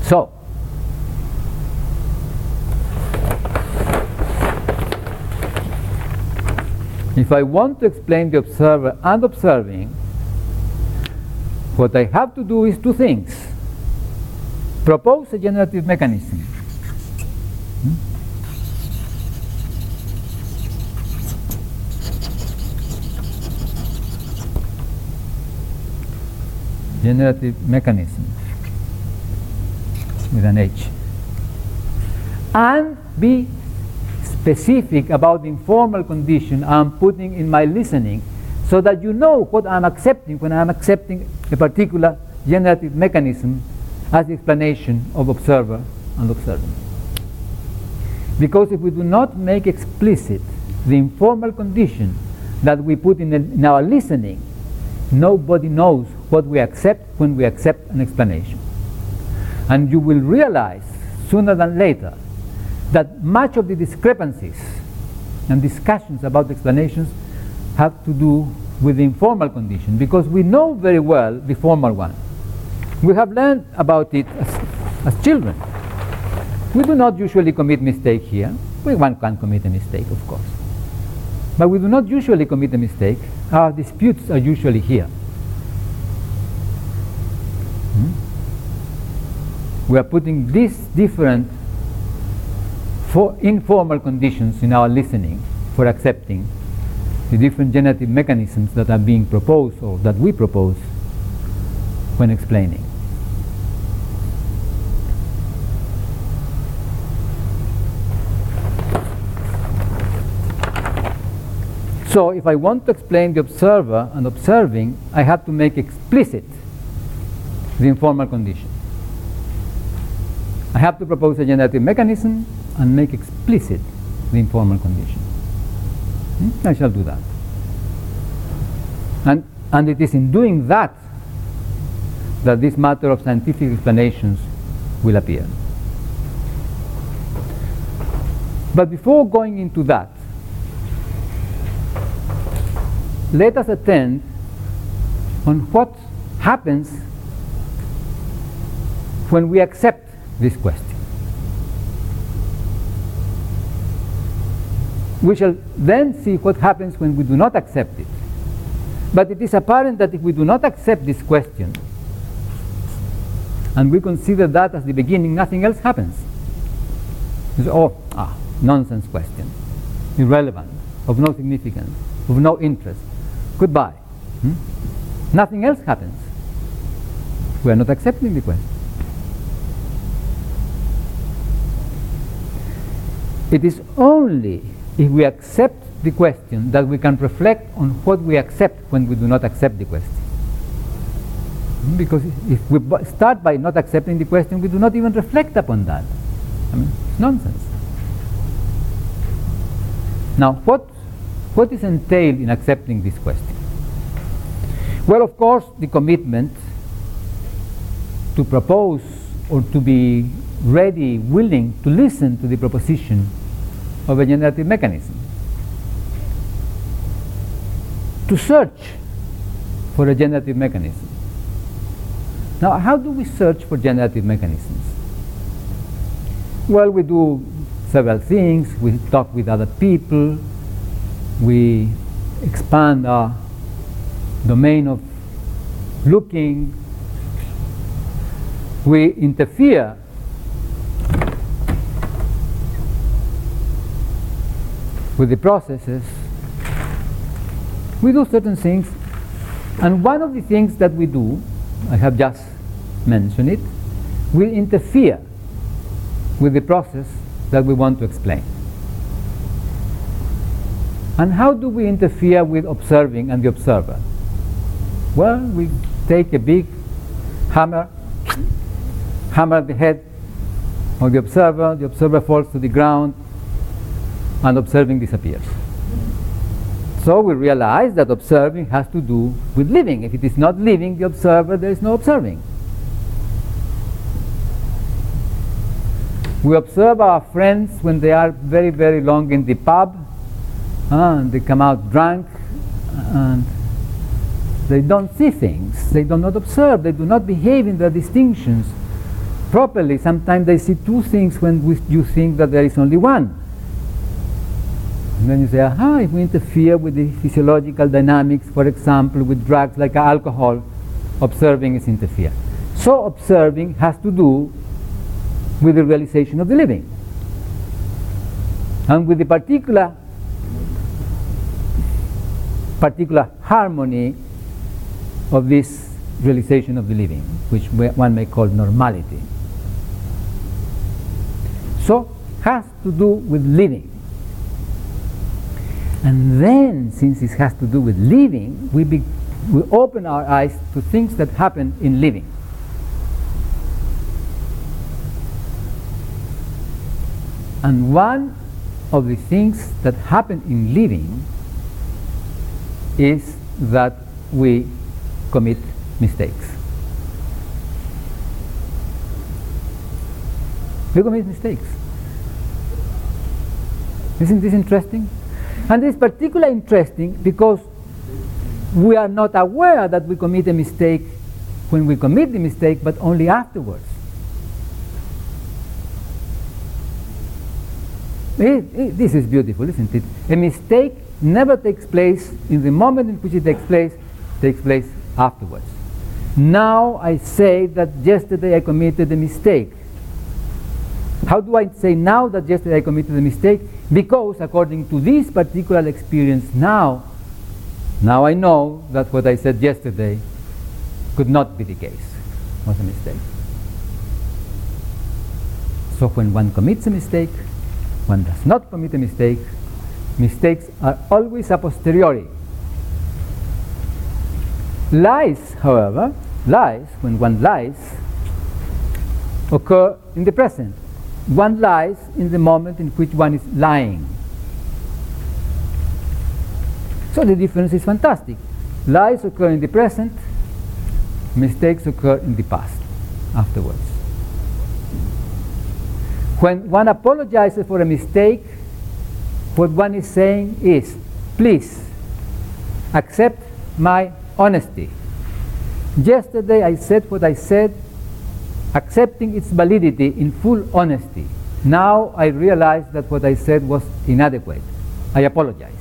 Speaker 1: So, if I want to explain the observer and observing, what I have to do is two things. Propose a generative mechanism. Generative mechanism with an H. And be specific about the informal condition I'm putting in my listening so that you know what I'm accepting when I'm accepting a particular generative mechanism as the explanation of observer and observant. Because if we do not make explicit the informal condition that we put in, in our listening, nobody knows what we accept when we accept an explanation. And you will realize sooner than later that much of the discrepancies and discussions about explanations have to do with the informal condition because we know very well the formal one. We have learned about it as, as children. We do not usually commit mistake here. We, one can commit a mistake, of course. But we do not usually commit a mistake. Our disputes are usually here. Hmm? We are putting these different for informal conditions in our listening for accepting the different generative mechanisms that are being proposed or that we propose when explaining. So if I want to explain the observer and observing, I have to make explicit the informal condition. I have to propose a generative mechanism and make explicit the informal condition. Hmm? I shall do that. And, and it is in doing that that this matter of scientific explanations will appear. But before going into that, let us attend on what happens when we accept this question. We shall then see what happens when we do not accept it. But it is apparent that if we do not accept this question, and we consider that as the beginning, nothing else happens. It's, oh, ah, nonsense question, irrelevant, of no significance, of no interest. Goodbye. Hmm? Nothing else happens. We are not accepting the question. It is only if we accept the question that we can reflect on what we accept when we do not accept the question. Hmm, because if we start by not accepting the question, we do not even reflect upon that. I mean, it's nonsense. Now, what, what is entailed in accepting this question? Well, of course, the commitment to propose or to be ready, willing to listen to the proposition of a generative mechanism. To search for a generative mechanism. Now, how do we search for generative mechanisms? Well, we do several things. We talk with other people. We expand our domain of looking. We interfere with the processes. We do certain things, and one of the things that we do, I have just mentioned it, will interfere with the process that we want to explain. And how do we interfere with observing and the observer? Well, we take a big hammer, hammer the head of the observer, the observer falls to the ground, and observing disappears. So we realize that observing has to do with living. If it is not living, the observer, there is no observing. We observe our friends when they are very, very long in the pub, and they come out drunk, and they don't see things, they do not observe, they do not behave in their distinctions properly. Sometimes they see two things when you think that there is only one. And then you say, aha, if we interfere with the physiological dynamics, for example, with drugs like alcohol, observing is interfere. So observing has to do with the realization of the living. And with the particular particular harmony of this realization of the living, which one may call normality. So has to do with living. And then, since this has to do with living, we, be, we open our eyes to things that happen in living. And one of the things that happen in living is that we commit mistakes. We commit mistakes. Isn't this interesting? And this is particularly interesting because we are not aware that we commit a mistake when we commit the mistake, but only afterwards. It, it, this is beautiful, isn't it? A mistake never takes place in the moment in which it takes place, takes place afterwards. Now I say that yesterday I committed a mistake. How do I say now that yesterday I committed a mistake? Because according to this particular experience now, now I know that what I said yesterday could not be the case, was a mistake. So when one commits a mistake, one does not commit a mistake, mistakes are always a posteriori. Lies, however, lies, when one lies, occur in the present. One lies in the moment in which one is lying. So the difference is fantastic. Lies occur in the present, mistakes occur in the past, afterwards. When one apologizes for a mistake, what one is saying is, please accept my honesty. Yesterday I said what I said, accepting its validity in full honesty. Now I realize that what I said was inadequate. I apologize.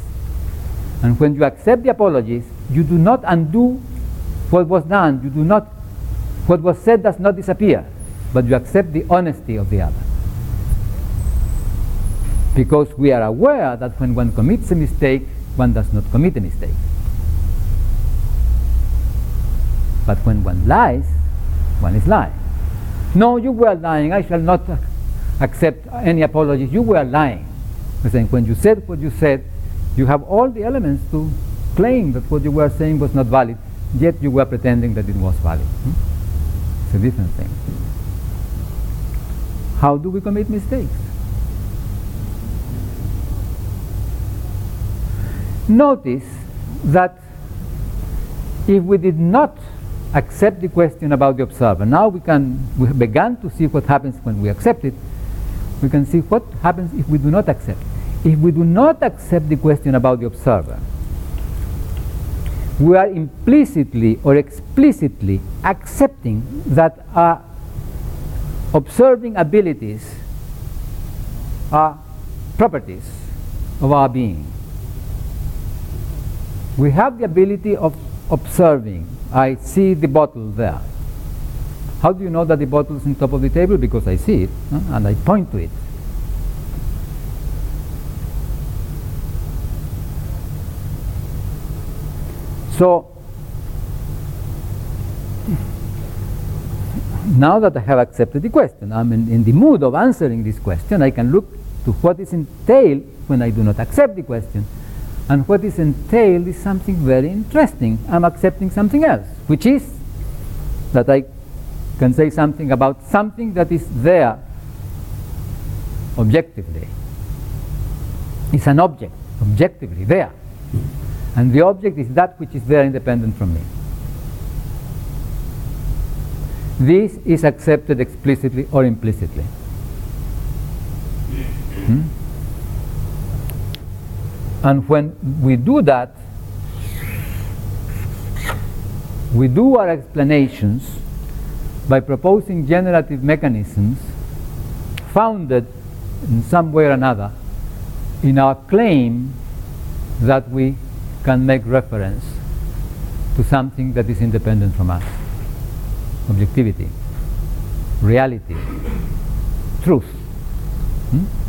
Speaker 1: And when you accept the apologies, you do not undo what was done. You do not, what was said does not disappear, but you accept the honesty of the other. Because we are aware that when one commits a mistake, one does not commit a mistake. But when one lies, one is lying. No, you were lying. I shall not accept any apologies. You were lying. I Saying when you said what you said, you have all the elements to claim that what you were saying was not valid, yet you were pretending that it was valid. Hmm? It's a different thing. How do we commit mistakes? Notice that if we did not accept the question about the observer. Now we can we have begun to see what happens when we accept it. We can see what happens if we do not accept. If we do not accept the question about the observer, we are implicitly or explicitly accepting that our observing abilities are properties of our being. We have the ability of observing I see the bottle there. How do you know that the bottle is on top of the table? Because I see it and I point to it. So, now that I have accepted the question, I'm in, in, the mood of answering this question, I can look to what is entailed when I do not accept the question and what is entailed is something very interesting. I'm accepting something else, which is that I can say something about something that is there objectively. It's an object, objectively there. And the object is that which is there independent from me. This is accepted explicitly or implicitly. Hmm? And when we do that, we do our explanations by proposing generative mechanisms founded in some way or another in our claim that we can make reference to something that is independent from us objectivity, reality, truth. Hmm?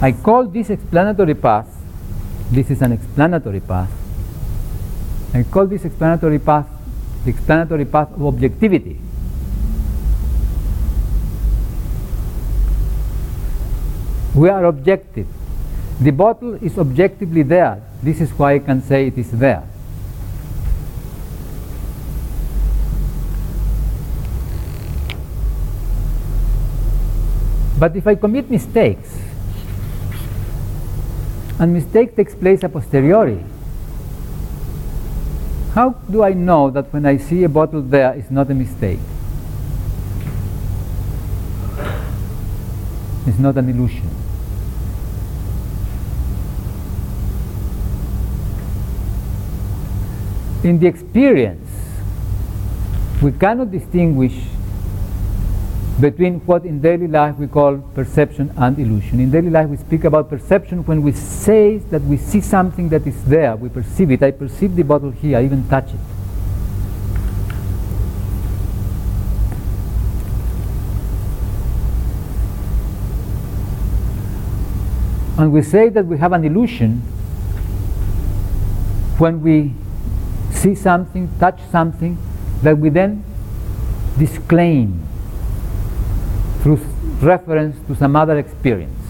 Speaker 1: I call this explanatory path, this is an explanatory path, I call this explanatory path the explanatory path of objectivity. We are objective. The bottle is objectively there. This is why I can say it is there. But if I commit mistakes, and mistake takes place a posteriori. How do I know that when I see a bottle there is not a mistake? It's not an illusion. In the experience, we cannot distinguish between what in daily life we call perception and illusion. In daily life, we speak about perception when we say that we see something that is there, we perceive it. I perceive the bottle here, I even touch it. And we say that we have an illusion when we see something, touch something, that we then disclaim reference to some other experience.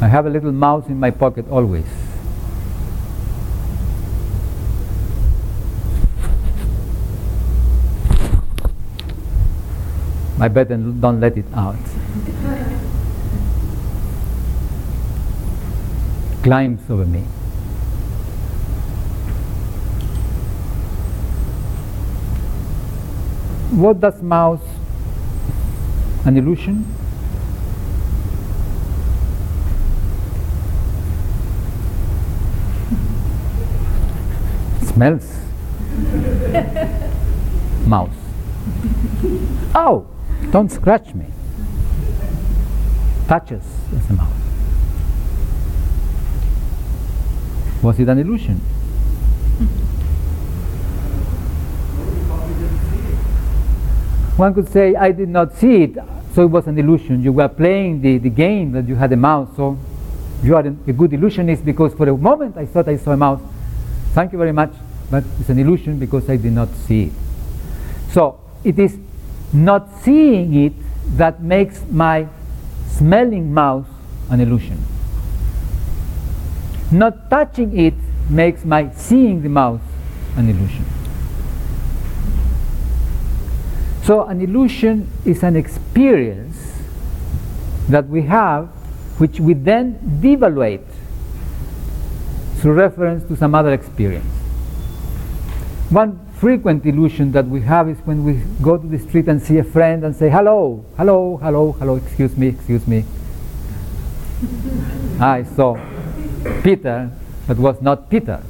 Speaker 1: I have a little mouse in my pocket always. I better don't let it out. Climbs over me. What does mouse? An illusion? Smells. mouse. Oh, don't scratch me. Touches as a mouse. Was it an illusion? One could say, I did not see it, so it was an illusion. You were playing the, the game that you had a mouse, so you are a good illusionist because for a moment I thought I saw a mouse. Thank you very much, but it's an illusion because I did not see it. So it is not seeing it that makes my smelling mouse an illusion. Not touching it makes my seeing the mouse an illusion. So an illusion is an experience that we have which we then devaluate through reference to some other experience. One frequent illusion that we have is when we go to the street and see a friend and say, hello, hello, hello, hello, excuse me, excuse me. I saw Peter, but was not Peter.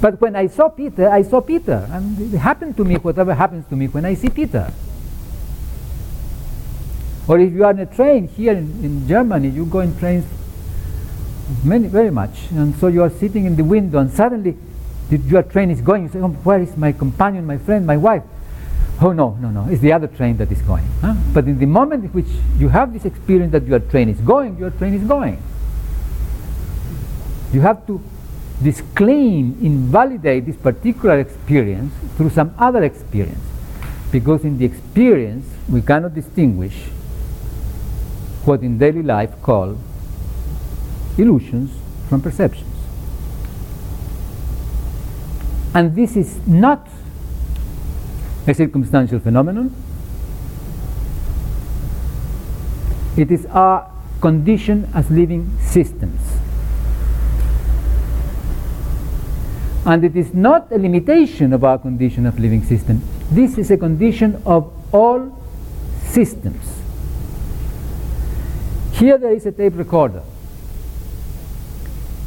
Speaker 1: But when I saw Peter, I saw Peter. And it happened to me whatever happens to me when I see Peter. Or if you are in a train here in, in Germany, you go in trains many, very much. And so you are sitting in the window and suddenly the, your train is going. You say, oh, where is my companion, my friend, my wife? Oh no, no, no, it's the other train that is going. Huh? But in the moment in which you have this experience that your train is going, your train is going. You have to disclaim, invalidate this particular experience through some other experience. Because in the experience, we cannot distinguish what in daily life call illusions from perceptions. And this is not a circumstantial phenomenon. It is our condition as living systems. And it is not a limitation of our condition of living system. This is a condition of all systems. Here there is a tape recorder.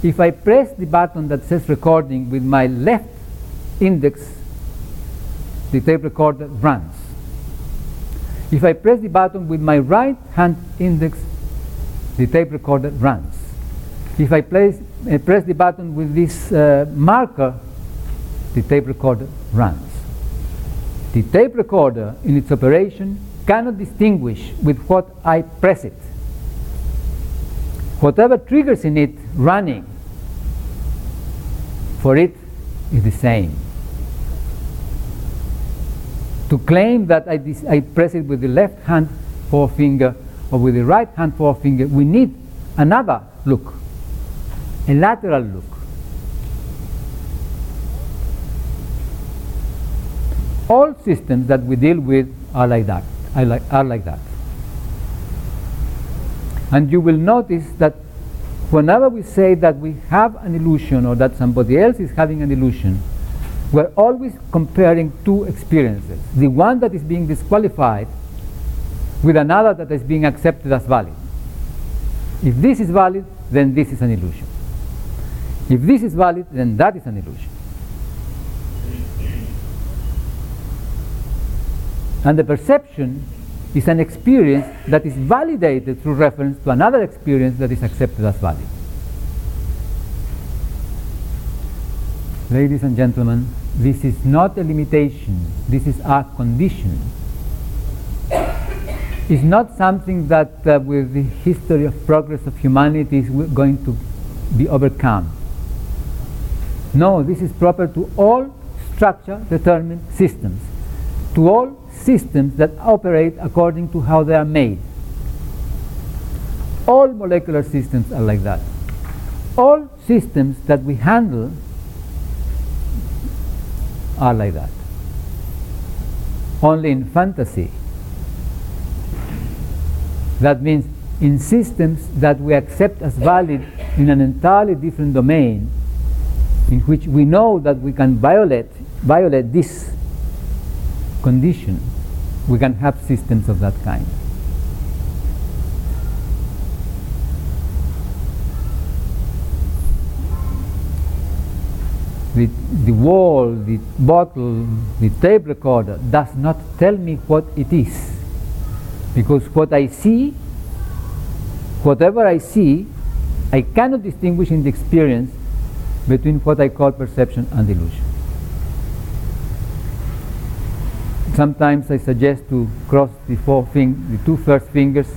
Speaker 1: If I press the button that says recording with my left index, the tape recorder runs. If I press the button with my right hand index, the tape recorder runs. If I place, uh, press the button with this uh, marker, the tape recorder runs. The tape recorder in its operation cannot distinguish with what I press it. Whatever triggers in it running, for it is the same. To claim that I, I press it with the left hand forefinger or with the right hand forefinger, we need another look a lateral look. All systems that we deal with are like that. Are like, are like that. And you will notice that whenever we say that we have an illusion or that somebody else is having an illusion, we're always comparing two experiences. The one that is being disqualified with another that is being accepted as valid. If this is valid, then this is an illusion. If this is valid, then that is an illusion. And the perception is an experience that is validated through reference to another experience that is accepted as valid. Ladies and gentlemen, this is not a limitation, this is our condition. It's not something that uh, with the history of progress of humanity is going to be overcome. No, this is proper to all structure determined systems, to all systems that operate according to how they are made. All molecular systems are like that. All systems that we handle are like that. Only in fantasy. That means in systems that we accept as valid in an entirely different domain, in which we know that we can violate, violate this condition, we can have systems of that kind. the, the wall, the bottle, the tape recorder does not tell me what it is. Because what I see, whatever I see, I cannot distinguish in the experience between what I call perception and illusion. Sometimes I suggest to cross the four fing- the two first fingers,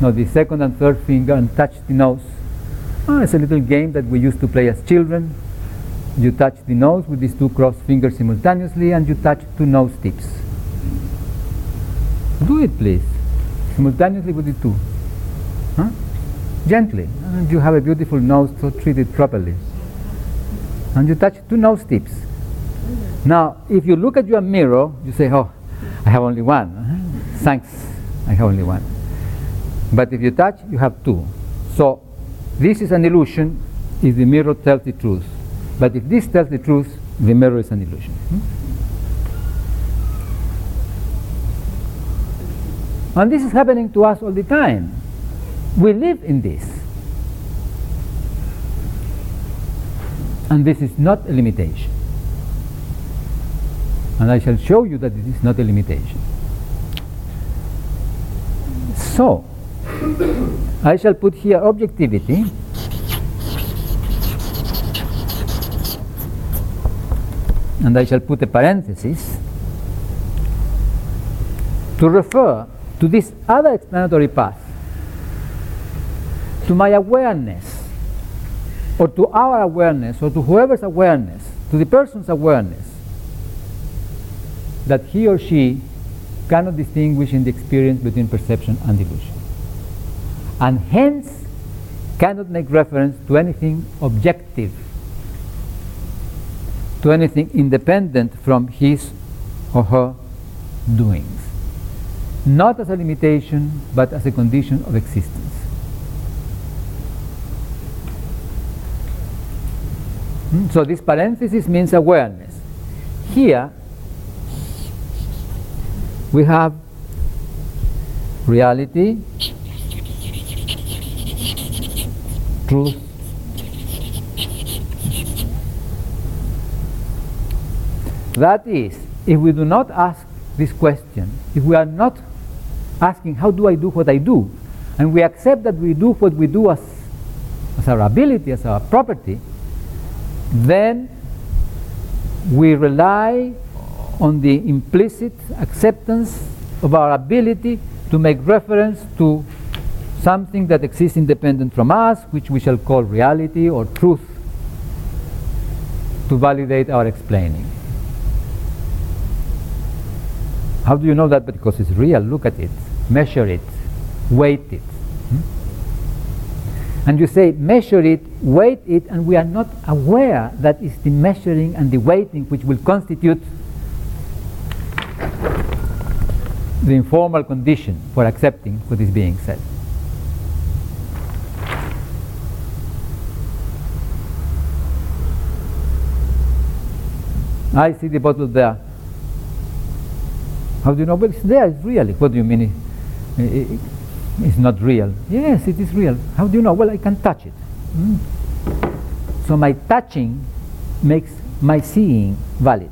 Speaker 1: no, the second and third finger, and touch the nose. Oh, it's a little game that we used to play as children you touch the nose with these two crossed fingers simultaneously and you touch two nose tips. Do it, please. Simultaneously with the two. Huh? Gently. And you have a beautiful nose, so treat it properly. And you touch two nose tips. Now, if you look at your mirror, you say, Oh, I have only one. Thanks, I have only one. But if you touch, you have two. So, this is an illusion if the mirror tells the truth. But if this tells the truth, the mirror is an illusion. Hmm? And this is happening to us all the time. We live in this. And this is not a limitation. And I shall show you that this is not a limitation. So, I shall put here objectivity. and I shall put a parenthesis to refer to this other explanatory path, to my awareness, or to our awareness, or to whoever's awareness, to the person's awareness, that he or she cannot distinguish in the experience between perception and illusion, and hence cannot make reference to anything objective to anything independent from his or her doings. Not as a limitation, but as a condition of existence. Hmm? So this parenthesis means awareness. Here we have reality, truth, That is, if we do not ask this question, if we are not asking, how do I do what I do, and we accept that we do what we do as, as our ability, as our property, then we rely on the implicit acceptance of our ability to make reference to something that exists independent from us, which we shall call reality or truth, to validate our explaining. How do you know that? Because it's real. Look at it, measure it, weight it. Hmm? And you say, measure it, weight it, and we are not aware that it's the measuring and the weighting which will constitute the informal condition for accepting what is being said. I see the bottle there. How do you know? Well, it's there, it's real. What do you mean? It, it, it's not real. Yes, it is real. How do you know? Well, I can touch it. Mm. So my touching makes my seeing valid.